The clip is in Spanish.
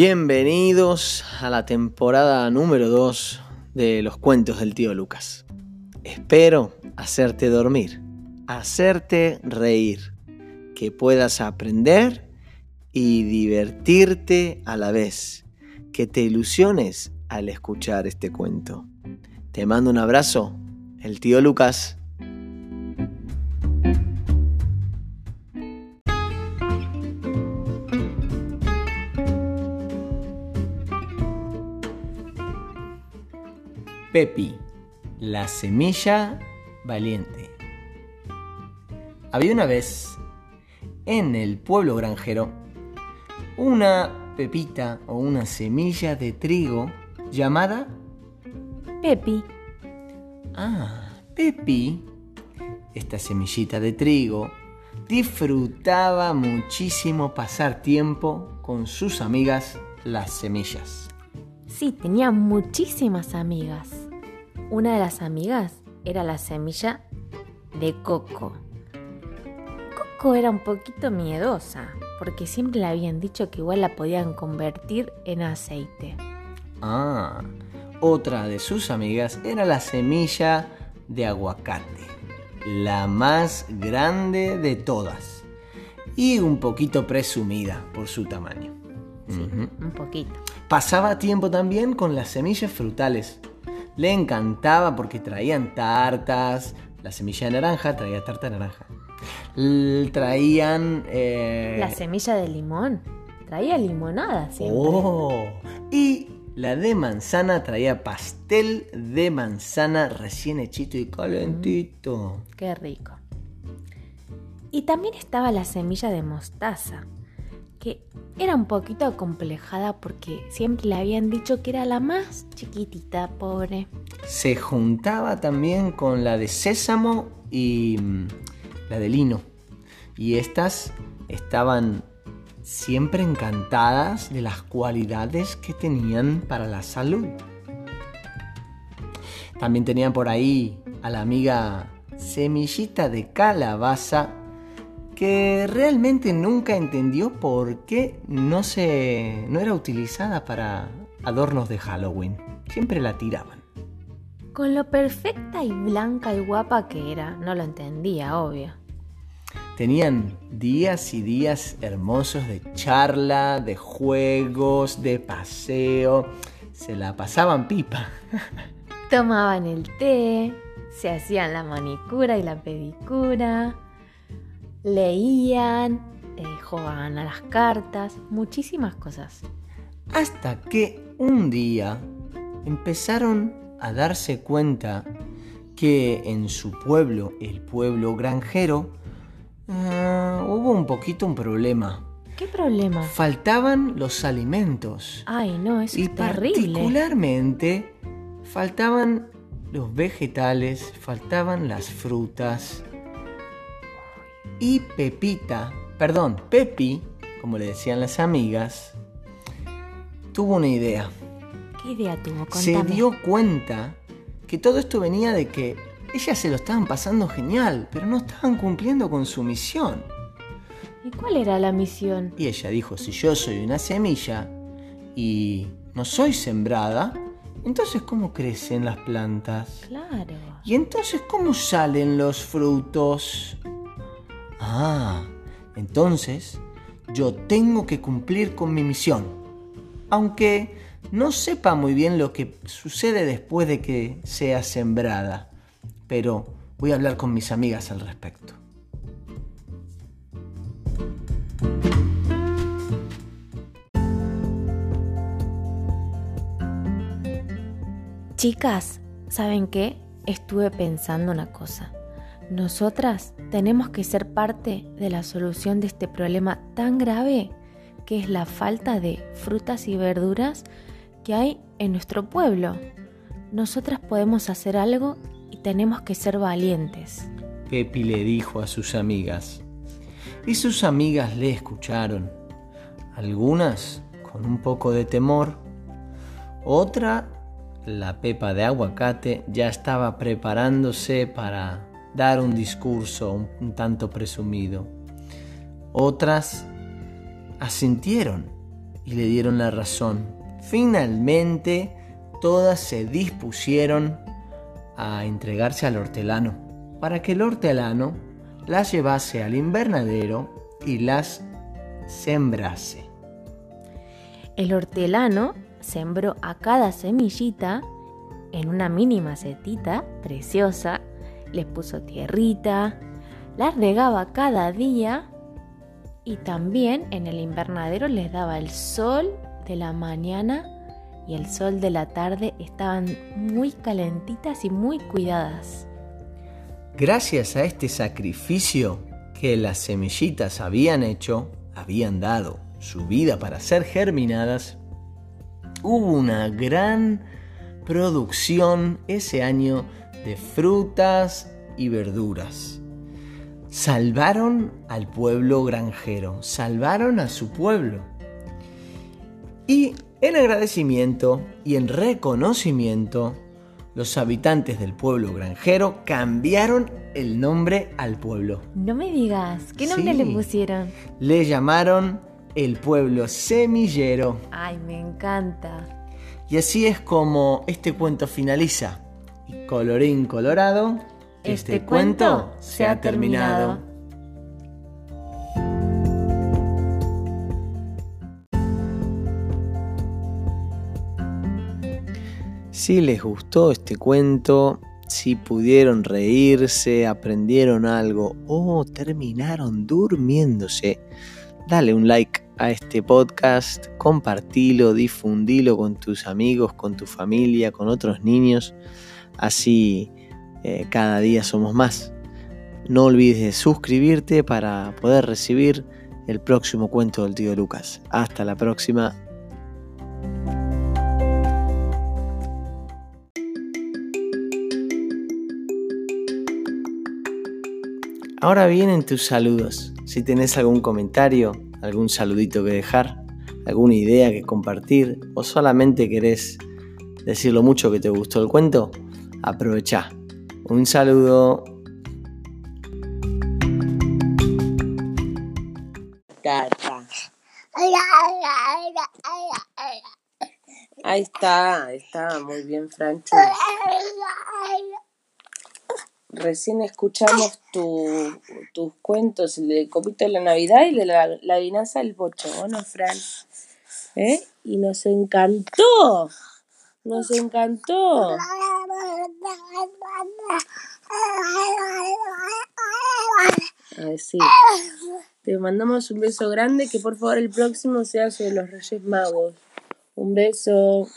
Bienvenidos a la temporada número 2 de los cuentos del tío Lucas. Espero hacerte dormir, hacerte reír, que puedas aprender y divertirte a la vez, que te ilusiones al escuchar este cuento. Te mando un abrazo, el tío Lucas. Pepi, la semilla valiente. Había una vez, en el pueblo granjero, una pepita o una semilla de trigo llamada Pepi. Ah, Pepi, esta semillita de trigo, disfrutaba muchísimo pasar tiempo con sus amigas las semillas. Sí, tenía muchísimas amigas. Una de las amigas era la semilla de Coco. Coco era un poquito miedosa, porque siempre le habían dicho que igual la podían convertir en aceite. Ah, otra de sus amigas era la semilla de aguacate, la más grande de todas y un poquito presumida por su tamaño. Sí, un poquito. Pasaba tiempo también con las semillas frutales. Le encantaba porque traían tartas, la semilla de naranja traía tarta de naranja. L- traían... eh, La semilla de limón. Traía limonada siempre. Oh, y la de manzana traía pastel de manzana recién hechito y calentito. Qué rico. Y también estaba la semilla de mostaza, que era un poquito acomplejada porque siempre le habían dicho que era la más chiquitita, pobre. Se juntaba también con la de sésamo y mm, la de lino. Y estas estaban siempre encantadas de las cualidades que tenían para la salud. También tenían por ahí a la amiga semillita de calabaza que realmente nunca entendió por qué no se no era utilizada para adornos de Halloween. Siempre la tiraban. Con lo perfecta y blanca y guapa que era, no lo entendía, obvio. Tenían días y días hermosos de charla, de juegos, de paseo. Se la pasaban pipa. Tomaban el té, se hacían la manicura y la pedicura, leían, eh, jugaban a las cartas, muchísimas cosas. Hasta que un día empezaron a darse cuenta que en su pueblo, el pueblo granjero, ah, hubo un poquito un problema. ¿Qué problema? Faltaban los alimentos. Ay, no, eso y es terrible. particularmente faltaban los vegetales, faltaban las frutas. Y Pepita, perdón, Pepi, como le decían las amigas, tuvo una idea. ¿Qué idea tuvo? Se Contame. dio cuenta que todo esto venía de que ellas se lo estaban pasando genial, pero no estaban cumpliendo con su misión. ¿Y cuál era la misión? Y ella dijo, si yo soy una semilla y no soy sembrada, entonces ¿cómo crecen las plantas? Claro. ¿Y entonces cómo salen los frutos? Ah, entonces yo tengo que cumplir con mi misión. Aunque no sepa muy bien lo que sucede después de que sea sembrada. Pero voy a hablar con mis amigas al respecto. Chicas, ¿saben qué? Estuve pensando una cosa. Nosotras tenemos que ser parte de la solución de este problema tan grave que es la falta de frutas y verduras que hay en nuestro pueblo. Nosotras podemos hacer algo y tenemos que ser valientes. Pepi le dijo a sus amigas. Y sus amigas le escucharon. Algunas con un poco de temor. Otra, la Pepa de aguacate, ya estaba preparándose para dar un discurso un, un tanto presumido. Otras asintieron y le dieron la razón. Finalmente, todas se dispusieron a entregarse al hortelano, para que el hortelano las llevase al invernadero y las sembrase. El hortelano sembró a cada semillita en una mini macetita preciosa, les puso tierrita, las regaba cada día y también en el invernadero les daba el sol de la mañana y el sol de la tarde estaban muy calentitas y muy cuidadas. Gracias a este sacrificio que las semillitas habían hecho, habían dado su vida para ser germinadas, hubo una gran producción ese año de frutas y verduras. Salvaron al pueblo granjero, salvaron a su pueblo. Y en agradecimiento y en reconocimiento, los habitantes del pueblo granjero cambiaron el nombre al pueblo. No me digas, ¿qué nombre le pusieron? Le llamaron el pueblo semillero. Ay, me encanta. Y así es como este cuento finaliza. Y colorín colorado, este, este cuento se ha terminado. Si les gustó este cuento, si pudieron reírse, aprendieron algo o terminaron durmiéndose, dale un like a este podcast, compartilo, difundilo con tus amigos, con tu familia, con otros niños, así eh, cada día somos más. No olvides de suscribirte para poder recibir el próximo cuento del tío Lucas. Hasta la próxima. Ahora vienen tus saludos. Si tenés algún comentario, algún saludito que dejar, alguna idea que compartir o solamente querés decir lo mucho que te gustó el cuento, aprovecha. Un saludo. Ahí está, ahí está, muy bien, Francho. Recién escuchamos tus cuentos, el de Copito de la Navidad y de la, la adivinanza del Bocho, ¿no, Fran? ¿Eh? Y nos encantó, nos encantó. Así. Te mandamos un beso grande, que por favor el próximo sea sobre los Reyes Magos. Un beso.